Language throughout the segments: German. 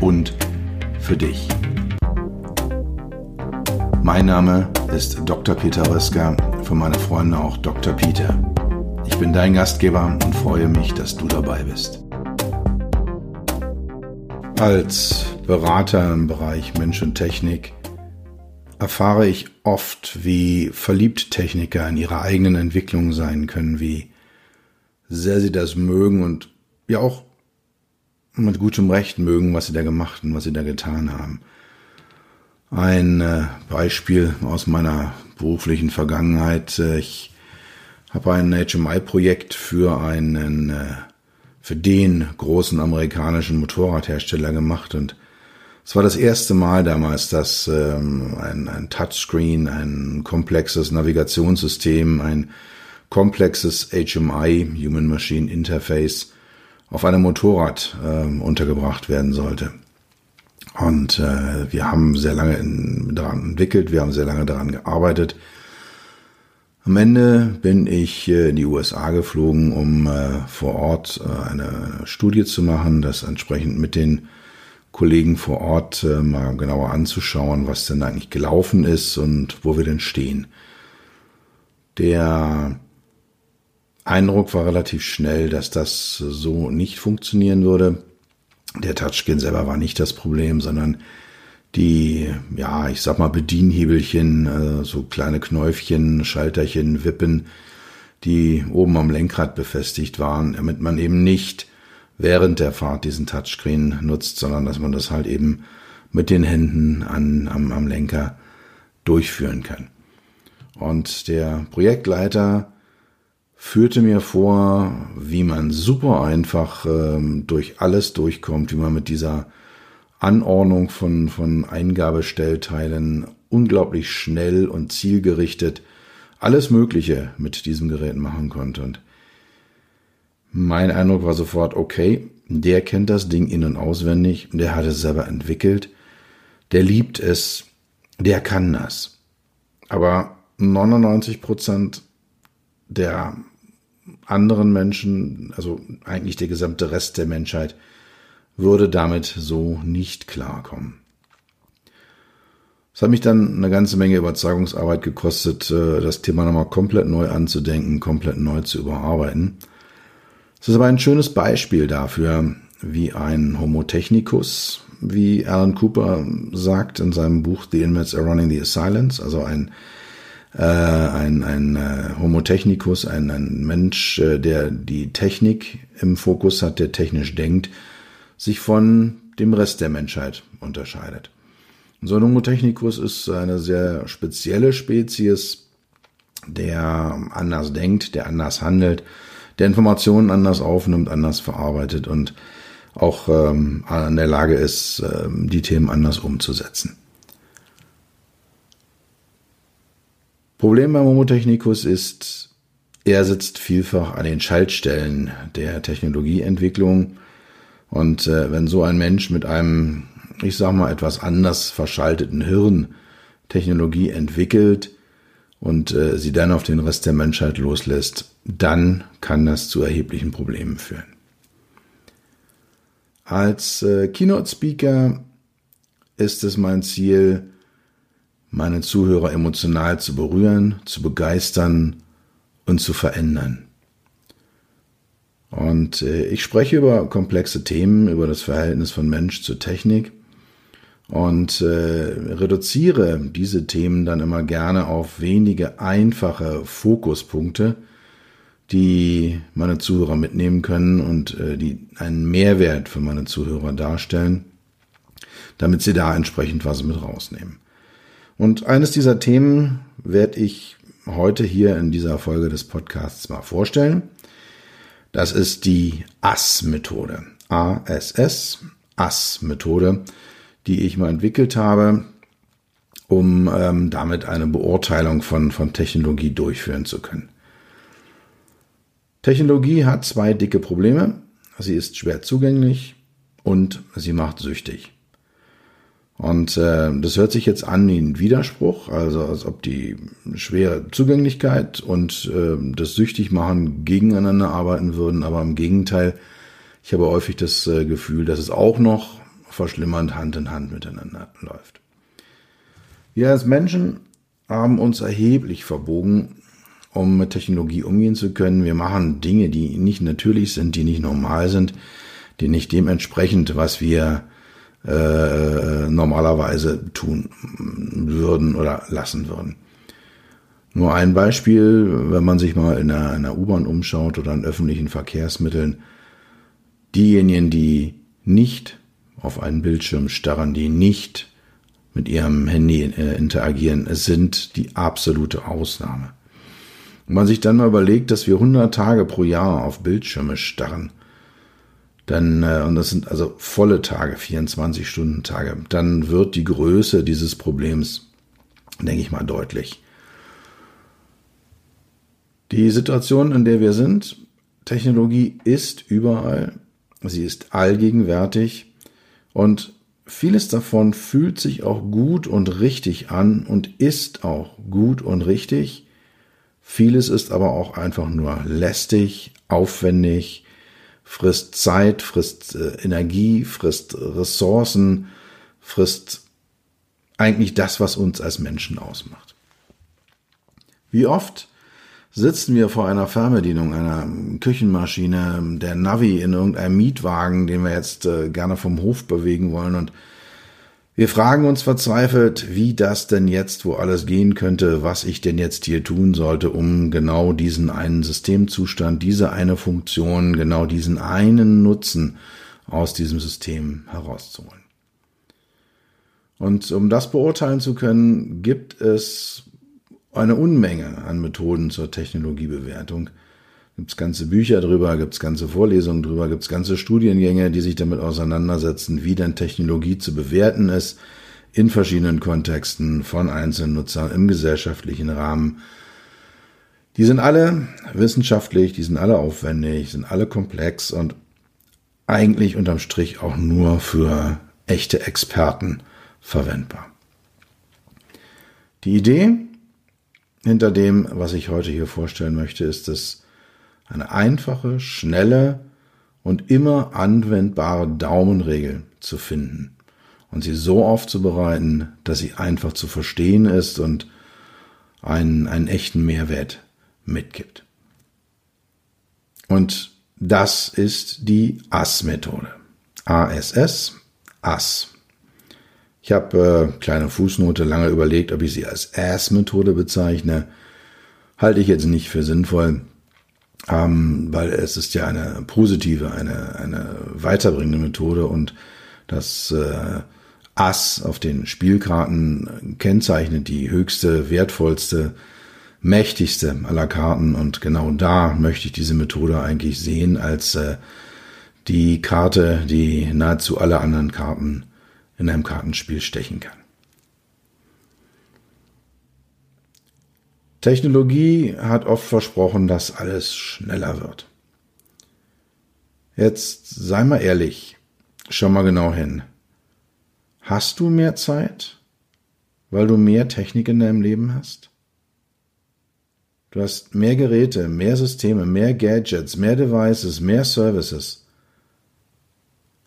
und für dich. Mein Name ist Dr. Peter Röska, für meine Freunde auch Dr. Peter. Ich bin dein Gastgeber und freue mich, dass du dabei bist. Als Berater im Bereich Mensch und Technik erfahre ich oft, wie verliebt Techniker in ihrer eigenen Entwicklung sein können, wie sehr sie das mögen und ja auch mit gutem Recht mögen, was sie da gemacht und was sie da getan haben. Ein äh, Beispiel aus meiner beruflichen Vergangenheit. Äh, ich habe ein HMI-Projekt für einen, äh, für den großen amerikanischen Motorradhersteller gemacht und es war das erste Mal damals, dass ähm, ein, ein Touchscreen, ein komplexes Navigationssystem, ein komplexes HMI, Human Machine Interface, auf einem Motorrad äh, untergebracht werden sollte. Und äh, wir haben sehr lange in, daran entwickelt, wir haben sehr lange daran gearbeitet. Am Ende bin ich in die USA geflogen, um äh, vor Ort äh, eine Studie zu machen, das entsprechend mit den Kollegen vor Ort äh, mal genauer anzuschauen, was denn eigentlich gelaufen ist und wo wir denn stehen. Der Eindruck war relativ schnell, dass das so nicht funktionieren würde. Der Touchscreen selber war nicht das Problem, sondern die, ja, ich sag mal Bedienhebelchen, äh, so kleine Knäufchen, Schalterchen, Wippen, die oben am Lenkrad befestigt waren, damit man eben nicht während der Fahrt diesen Touchscreen nutzt, sondern dass man das halt eben mit den Händen an, am, am Lenker durchführen kann. Und der Projektleiter führte mir vor, wie man super einfach ähm, durch alles durchkommt, wie man mit dieser Anordnung von, von Eingabestellteilen unglaublich schnell und zielgerichtet alles Mögliche mit diesem Gerät machen konnte. Und mein Eindruck war sofort, okay, der kennt das Ding in- und auswendig, der hat es selber entwickelt, der liebt es, der kann das. Aber 99 Prozent der anderen Menschen, also eigentlich der gesamte Rest der Menschheit, würde damit so nicht klarkommen. Es hat mich dann eine ganze Menge Überzeugungsarbeit gekostet, äh, das Thema nochmal komplett neu anzudenken, komplett neu zu überarbeiten. Es ist aber ein schönes Beispiel dafür, wie ein Homo technicus, wie Alan Cooper sagt in seinem Buch The Inmates Are Running the Asylums, also ein äh, ein, ein äh, Homo technicus, ein, ein Mensch, äh, der die Technik im Fokus hat, der technisch denkt, sich von dem Rest der Menschheit unterscheidet. So ein Homo technicus ist eine sehr spezielle Spezies, der anders denkt, der anders handelt, der Informationen anders aufnimmt, anders verarbeitet und auch ähm, an der Lage ist, ähm, die Themen anders umzusetzen. Problem beim Homo technicus ist, er sitzt vielfach an den Schaltstellen der Technologieentwicklung. Und äh, wenn so ein Mensch mit einem, ich sag mal, etwas anders verschalteten Hirn Technologie entwickelt und äh, sie dann auf den Rest der Menschheit loslässt, dann kann das zu erheblichen Problemen führen. Als äh, Keynote-Speaker ist es mein Ziel, meine Zuhörer emotional zu berühren, zu begeistern und zu verändern. Und äh, ich spreche über komplexe Themen, über das Verhältnis von Mensch zu Technik und äh, reduziere diese Themen dann immer gerne auf wenige einfache Fokuspunkte, die meine Zuhörer mitnehmen können und äh, die einen Mehrwert für meine Zuhörer darstellen, damit sie da entsprechend was mit rausnehmen. Und eines dieser Themen werde ich heute hier in dieser Folge des Podcasts mal vorstellen. Das ist die ASS-Methode. ASS, ASS-Methode, die ich mal entwickelt habe, um ähm, damit eine Beurteilung von, von Technologie durchführen zu können. Technologie hat zwei dicke Probleme. Sie ist schwer zugänglich und sie macht süchtig. Und äh, das hört sich jetzt an wie ein Widerspruch, also als ob die schwere Zugänglichkeit und äh, das Süchtigmachen gegeneinander arbeiten würden, aber im Gegenteil, ich habe häufig das äh, Gefühl, dass es auch noch verschlimmernd Hand in Hand miteinander läuft. Wir als Menschen haben uns erheblich verbogen, um mit Technologie umgehen zu können. Wir machen Dinge, die nicht natürlich sind, die nicht normal sind, die nicht dementsprechend, was wir äh, normalerweise tun würden oder lassen würden. Nur ein Beispiel, wenn man sich mal in einer, einer U-Bahn umschaut oder in öffentlichen Verkehrsmitteln, diejenigen, die nicht auf einen Bildschirm starren, die nicht mit ihrem Handy äh, interagieren, sind die absolute Ausnahme. Wenn man sich dann mal überlegt, dass wir 100 Tage pro Jahr auf Bildschirme starren, dann, äh, und das sind also volle Tage, 24 Stunden Tage, dann wird die Größe dieses Problems, denke ich mal, deutlich. Die Situation, in der wir sind, Technologie ist überall, sie ist allgegenwärtig und vieles davon fühlt sich auch gut und richtig an und ist auch gut und richtig. Vieles ist aber auch einfach nur lästig, aufwendig, frisst Zeit, frisst äh, Energie, frisst Ressourcen, frisst eigentlich das, was uns als Menschen ausmacht. Wie oft sitzen wir vor einer Fernbedienung, einer Küchenmaschine, der Navi in irgendeinem Mietwagen, den wir jetzt äh, gerne vom Hof bewegen wollen und wir fragen uns verzweifelt, wie das denn jetzt, wo alles gehen könnte, was ich denn jetzt hier tun sollte, um genau diesen einen Systemzustand, diese eine Funktion, genau diesen einen Nutzen aus diesem System herauszuholen. Und um das beurteilen zu können, gibt es eine Unmenge an Methoden zur Technologiebewertung gibt's ganze Bücher drüber, gibt's ganze Vorlesungen drüber, gibt's ganze Studiengänge, die sich damit auseinandersetzen, wie denn Technologie zu bewerten ist in verschiedenen Kontexten von einzelnen Nutzern im gesellschaftlichen Rahmen. Die sind alle wissenschaftlich, die sind alle aufwendig, sind alle komplex und eigentlich unterm Strich auch nur für echte Experten verwendbar. Die Idee hinter dem, was ich heute hier vorstellen möchte, ist es, eine einfache, schnelle und immer anwendbare Daumenregel zu finden und sie so aufzubereiten, dass sie einfach zu verstehen ist und einen, einen echten Mehrwert mitgibt. Und das ist die ASS-Methode. ASS, ASS. Ich habe äh, kleine Fußnote lange überlegt, ob ich sie als ASS-Methode bezeichne. Halte ich jetzt nicht für sinnvoll ähm, weil es ist ja eine positive, eine, eine weiterbringende Methode und das äh, Ass auf den Spielkarten kennzeichnet die höchste, wertvollste, mächtigste aller Karten und genau da möchte ich diese Methode eigentlich sehen als äh, die Karte, die nahezu alle anderen Karten in einem Kartenspiel stechen kann. Technologie hat oft versprochen, dass alles schneller wird. Jetzt sei mal ehrlich, schau mal genau hin. Hast du mehr Zeit, weil du mehr Technik in deinem Leben hast? Du hast mehr Geräte, mehr Systeme, mehr Gadgets, mehr Devices, mehr Services.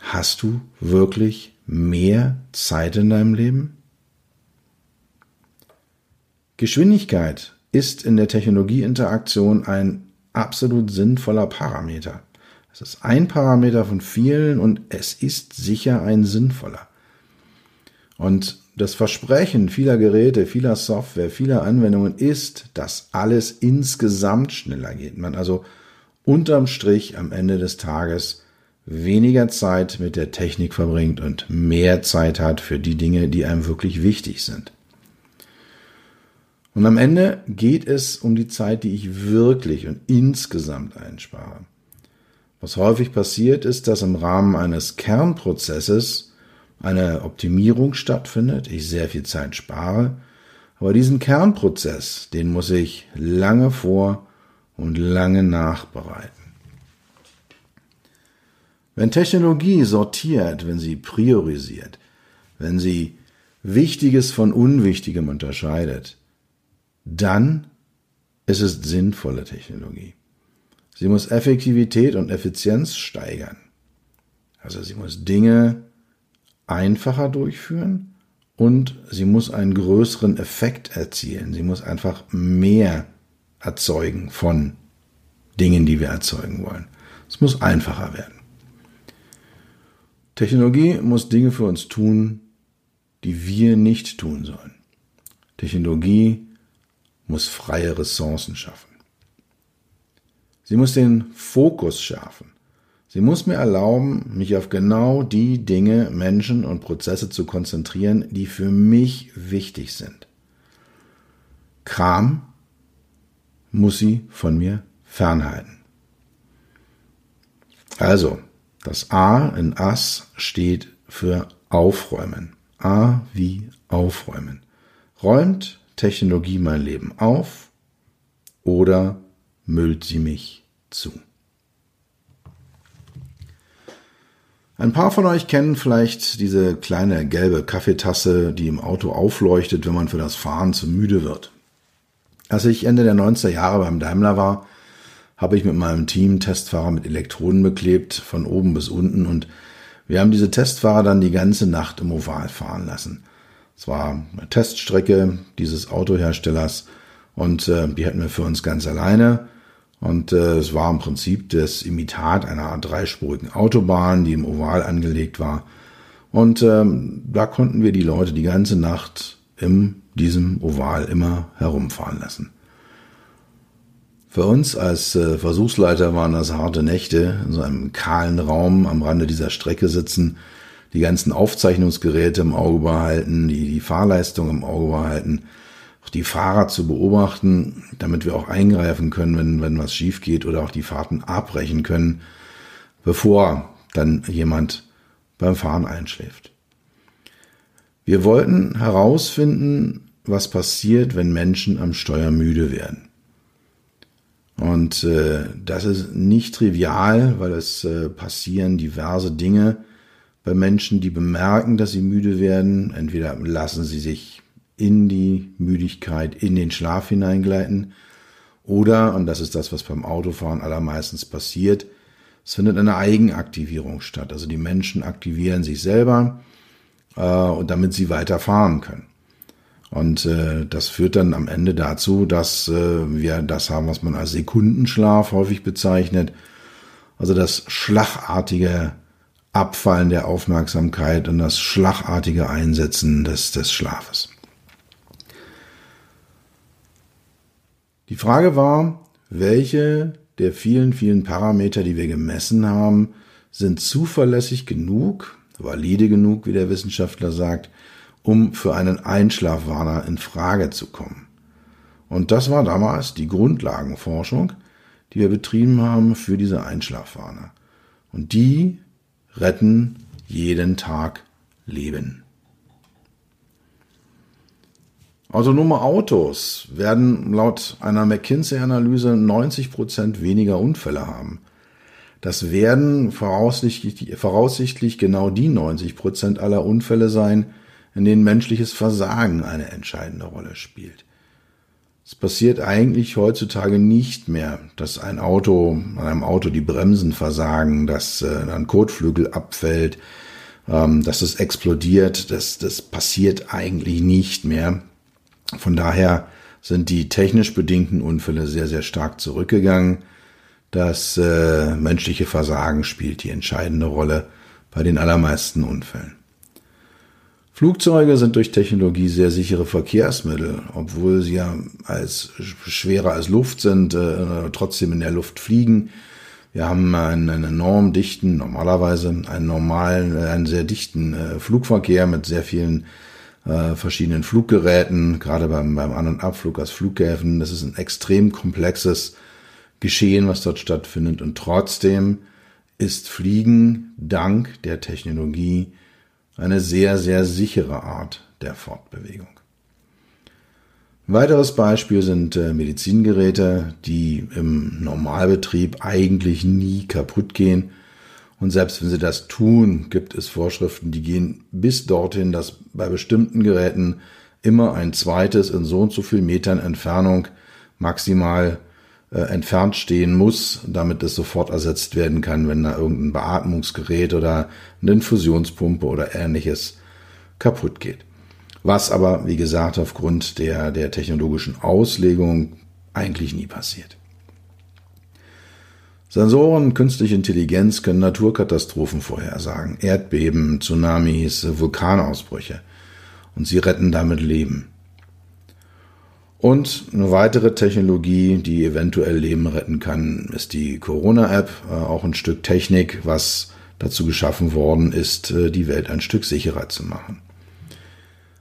Hast du wirklich mehr Zeit in deinem Leben? Geschwindigkeit ist in der Technologieinteraktion ein absolut sinnvoller Parameter. Es ist ein Parameter von vielen und es ist sicher ein sinnvoller. Und das Versprechen vieler Geräte, vieler Software, vieler Anwendungen ist, dass alles insgesamt schneller geht. Man also unterm Strich am Ende des Tages weniger Zeit mit der Technik verbringt und mehr Zeit hat für die Dinge, die einem wirklich wichtig sind. Und am Ende geht es um die Zeit, die ich wirklich und insgesamt einspare. Was häufig passiert ist, dass im Rahmen eines Kernprozesses eine Optimierung stattfindet, ich sehr viel Zeit spare, aber diesen Kernprozess, den muss ich lange vor und lange nachbereiten. Wenn Technologie sortiert, wenn sie priorisiert, wenn sie Wichtiges von Unwichtigem unterscheidet, dann ist es sinnvolle Technologie. Sie muss Effektivität und Effizienz steigern. Also sie muss Dinge einfacher durchführen und sie muss einen größeren Effekt erzielen. Sie muss einfach mehr erzeugen von Dingen, die wir erzeugen wollen. Es muss einfacher werden. Technologie muss Dinge für uns tun, die wir nicht tun sollen. Technologie muss freie Ressourcen schaffen. Sie muss den Fokus schärfen. Sie muss mir erlauben, mich auf genau die Dinge, Menschen und Prozesse zu konzentrieren, die für mich wichtig sind. Kram muss sie von mir fernhalten. Also, das A in Ass steht für Aufräumen. A wie Aufräumen. Räumt Technologie mein Leben auf oder müllt sie mich zu? Ein paar von euch kennen vielleicht diese kleine gelbe Kaffeetasse, die im Auto aufleuchtet, wenn man für das Fahren zu müde wird. Als ich Ende der 90er Jahre beim Daimler war, habe ich mit meinem Team Testfahrer mit Elektroden beklebt, von oben bis unten und wir haben diese Testfahrer dann die ganze Nacht im Oval fahren lassen. Es war eine Teststrecke dieses Autoherstellers und äh, die hatten wir für uns ganz alleine. Und äh, es war im Prinzip das Imitat einer dreispurigen Autobahn, die im Oval angelegt war. Und ähm, da konnten wir die Leute die ganze Nacht in diesem Oval immer herumfahren lassen. Für uns als äh, Versuchsleiter waren das harte Nächte, in so einem kahlen Raum am Rande dieser Strecke sitzen, die ganzen Aufzeichnungsgeräte im Auge behalten, die, die Fahrleistung im Auge behalten, auch die Fahrer zu beobachten, damit wir auch eingreifen können, wenn, wenn was schief geht oder auch die Fahrten abbrechen können, bevor dann jemand beim Fahren einschläft. Wir wollten herausfinden, was passiert, wenn Menschen am Steuer müde werden. Und äh, das ist nicht trivial, weil es äh, passieren diverse Dinge bei Menschen, die bemerken, dass sie müde werden. Entweder lassen sie sich in die Müdigkeit, in den Schlaf hineingleiten, oder, und das ist das, was beim Autofahren allermeistens passiert, es findet eine Eigenaktivierung statt. Also die Menschen aktivieren sich selber, äh, damit sie weiterfahren können. Und äh, das führt dann am Ende dazu, dass äh, wir das haben, was man als Sekundenschlaf häufig bezeichnet. Also das schlagartige Abfallen der Aufmerksamkeit und das schlagartige Einsetzen des, des Schlafes. Die Frage war, welche der vielen, vielen Parameter, die wir gemessen haben, sind zuverlässig genug, valide genug, wie der Wissenschaftler sagt, um für einen Einschlafwarner in Frage zu kommen. Und das war damals die Grundlagenforschung, die wir betrieben haben für diese Einschlafwarner. Und die retten jeden Tag Leben. Autonome Autos werden laut einer McKinsey-Analyse 90 Prozent weniger Unfälle haben. Das werden voraussichtlich, voraussichtlich genau die 90 Prozent aller Unfälle sein, in denen menschliches Versagen eine entscheidende Rolle spielt. Es passiert eigentlich heutzutage nicht mehr, dass ein Auto, an einem Auto die Bremsen versagen, dass äh, ein Kotflügel abfällt, ähm, dass es explodiert. Das, das passiert eigentlich nicht mehr. Von daher sind die technisch bedingten Unfälle sehr, sehr stark zurückgegangen. Das äh, menschliche Versagen spielt die entscheidende Rolle bei den allermeisten Unfällen. Flugzeuge sind durch Technologie sehr sichere Verkehrsmittel, obwohl sie ja als schwerer als Luft sind, äh, trotzdem in der Luft fliegen. Wir haben einen, einen enorm dichten, normalerweise einen normalen, äh, einen sehr dichten äh, Flugverkehr mit sehr vielen äh, verschiedenen Fluggeräten, gerade beim, beim An- und Abflug aus Flughäfen. Das ist ein extrem komplexes Geschehen, was dort stattfindet. Und trotzdem ist Fliegen dank der Technologie eine sehr, sehr sichere Art der Fortbewegung. Ein weiteres Beispiel sind äh, Medizingeräte, die im Normalbetrieb eigentlich nie kaputt gehen. Und selbst wenn sie das tun, gibt es Vorschriften, die gehen bis dorthin, dass bei bestimmten Geräten immer ein zweites in so und so viel Metern Entfernung maximal äh, entfernt stehen muss, damit es sofort ersetzt werden kann, wenn da irgendein Beatmungsgerät oder eine Infusionspumpe oder ähnliches kaputt geht. Was aber, wie gesagt, aufgrund der, der technologischen Auslegung eigentlich nie passiert. Sensoren, künstliche Intelligenz können Naturkatastrophen vorhersagen, Erdbeben, Tsunamis, Vulkanausbrüche. Und sie retten damit Leben. Und eine weitere Technologie, die eventuell Leben retten kann, ist die Corona-App. Äh, auch ein Stück Technik, was dazu geschaffen worden ist, äh, die Welt ein Stück sicherer zu machen.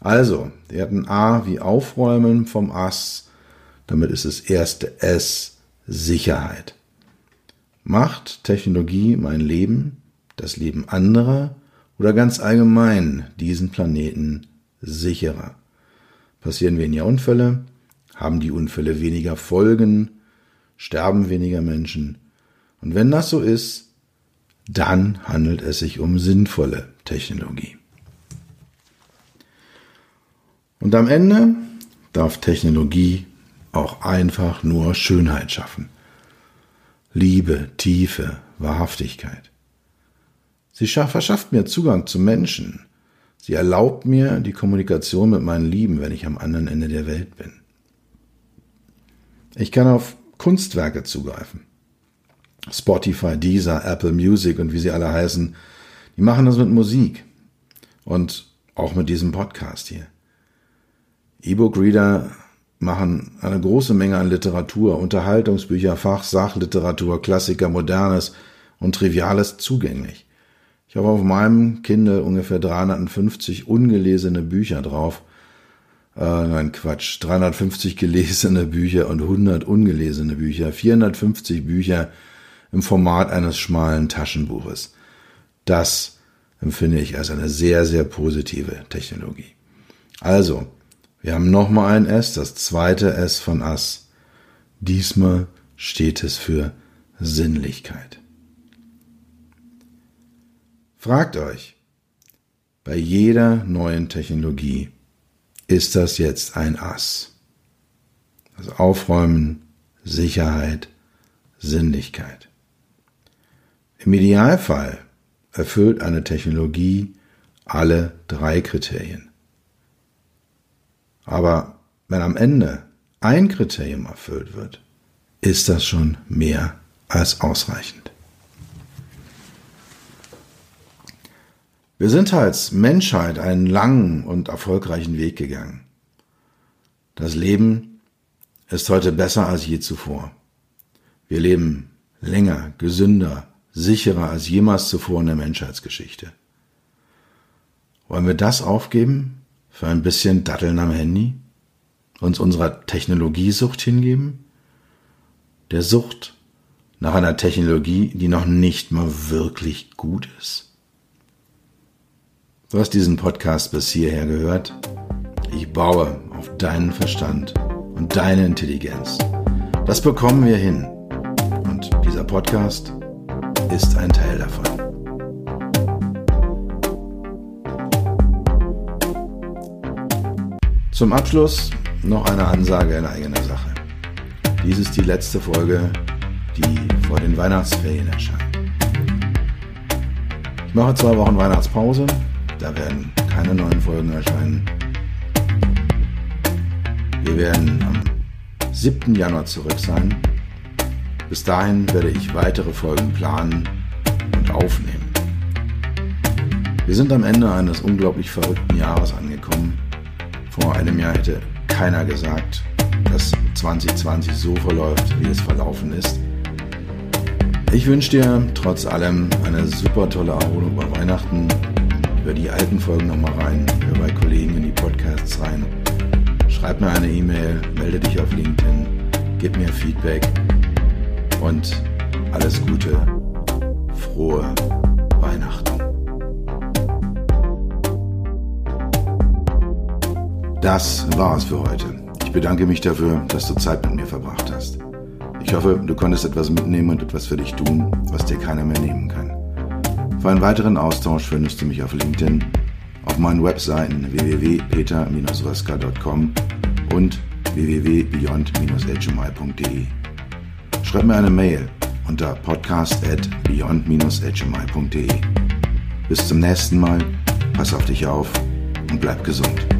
Also, wir hatten A wie Aufräumen vom Ass. Damit ist das erste S Sicherheit. Macht Technologie mein Leben, das Leben anderer oder ganz allgemein diesen Planeten sicherer? Passieren weniger Unfälle? Haben die Unfälle weniger Folgen, sterben weniger Menschen. Und wenn das so ist, dann handelt es sich um sinnvolle Technologie. Und am Ende darf Technologie auch einfach nur Schönheit schaffen. Liebe, Tiefe, Wahrhaftigkeit. Sie verschafft mir Zugang zu Menschen. Sie erlaubt mir die Kommunikation mit meinen Lieben, wenn ich am anderen Ende der Welt bin. Ich kann auf Kunstwerke zugreifen. Spotify, Deezer, Apple Music und wie sie alle heißen, die machen das mit Musik. Und auch mit diesem Podcast hier. E-Book-Reader machen eine große Menge an Literatur, Unterhaltungsbücher, Fach, Sachliteratur, Klassiker, Modernes und Triviales zugänglich. Ich habe auf meinem Kindle ungefähr 350 ungelesene Bücher drauf äh, nein, Quatsch, 350 gelesene Bücher und 100 ungelesene Bücher, 450 Bücher im Format eines schmalen Taschenbuches. Das empfinde ich als eine sehr, sehr positive Technologie. Also, wir haben nochmal ein S, das zweite S von Ass. Diesmal steht es für Sinnlichkeit. Fragt euch bei jeder neuen Technologie, ist das jetzt ein Ass. Also Aufräumen, Sicherheit, Sinnlichkeit. Im Idealfall erfüllt eine Technologie alle drei Kriterien. Aber wenn am Ende ein Kriterium erfüllt wird, ist das schon mehr als ausreichend. Wir sind als Menschheit einen langen und erfolgreichen Weg gegangen. Das Leben ist heute besser als je zuvor. Wir leben länger, gesünder, sicherer als jemals zuvor in der Menschheitsgeschichte. Wollen wir das aufgeben für ein bisschen Datteln am Handy? Uns unserer Technologiesucht hingeben? Der Sucht nach einer Technologie, die noch nicht mal wirklich gut ist? Du hast diesen Podcast bis hierher gehört. Ich baue auf deinen Verstand und deine Intelligenz. Das bekommen wir hin. Und dieser Podcast ist ein Teil davon. Zum Abschluss noch eine Ansage in eigener Sache. Dies ist die letzte Folge, die vor den Weihnachtsferien erscheint. Ich mache zwei Wochen Weihnachtspause da werden keine neuen Folgen erscheinen. Wir werden am 7. Januar zurück sein. Bis dahin werde ich weitere Folgen planen und aufnehmen. Wir sind am Ende eines unglaublich verrückten Jahres angekommen. Vor einem Jahr hätte keiner gesagt, dass 2020 so verläuft, wie es verlaufen ist. Ich wünsche dir trotz allem eine super tolle Erholung bei Weihnachten Hör die alten Folgen nochmal rein, hör bei Kollegen in die Podcasts rein. Schreib mir eine E-Mail, melde dich auf LinkedIn, gib mir Feedback und alles Gute. frohe Weihnachten. Das war's für heute. Ich bedanke mich dafür, dass du Zeit mit mir verbracht hast. Ich hoffe, du konntest etwas mitnehmen und etwas für dich tun, was dir keiner mehr nehmen kann. Für einen weiteren Austausch findest du mich auf LinkedIn, auf meinen Webseiten www.peter-röska.com und www.beyond-hmi.de. Schreib mir eine Mail unter podcast at beyond-hmi.de. Bis zum nächsten Mal, pass auf dich auf und bleib gesund.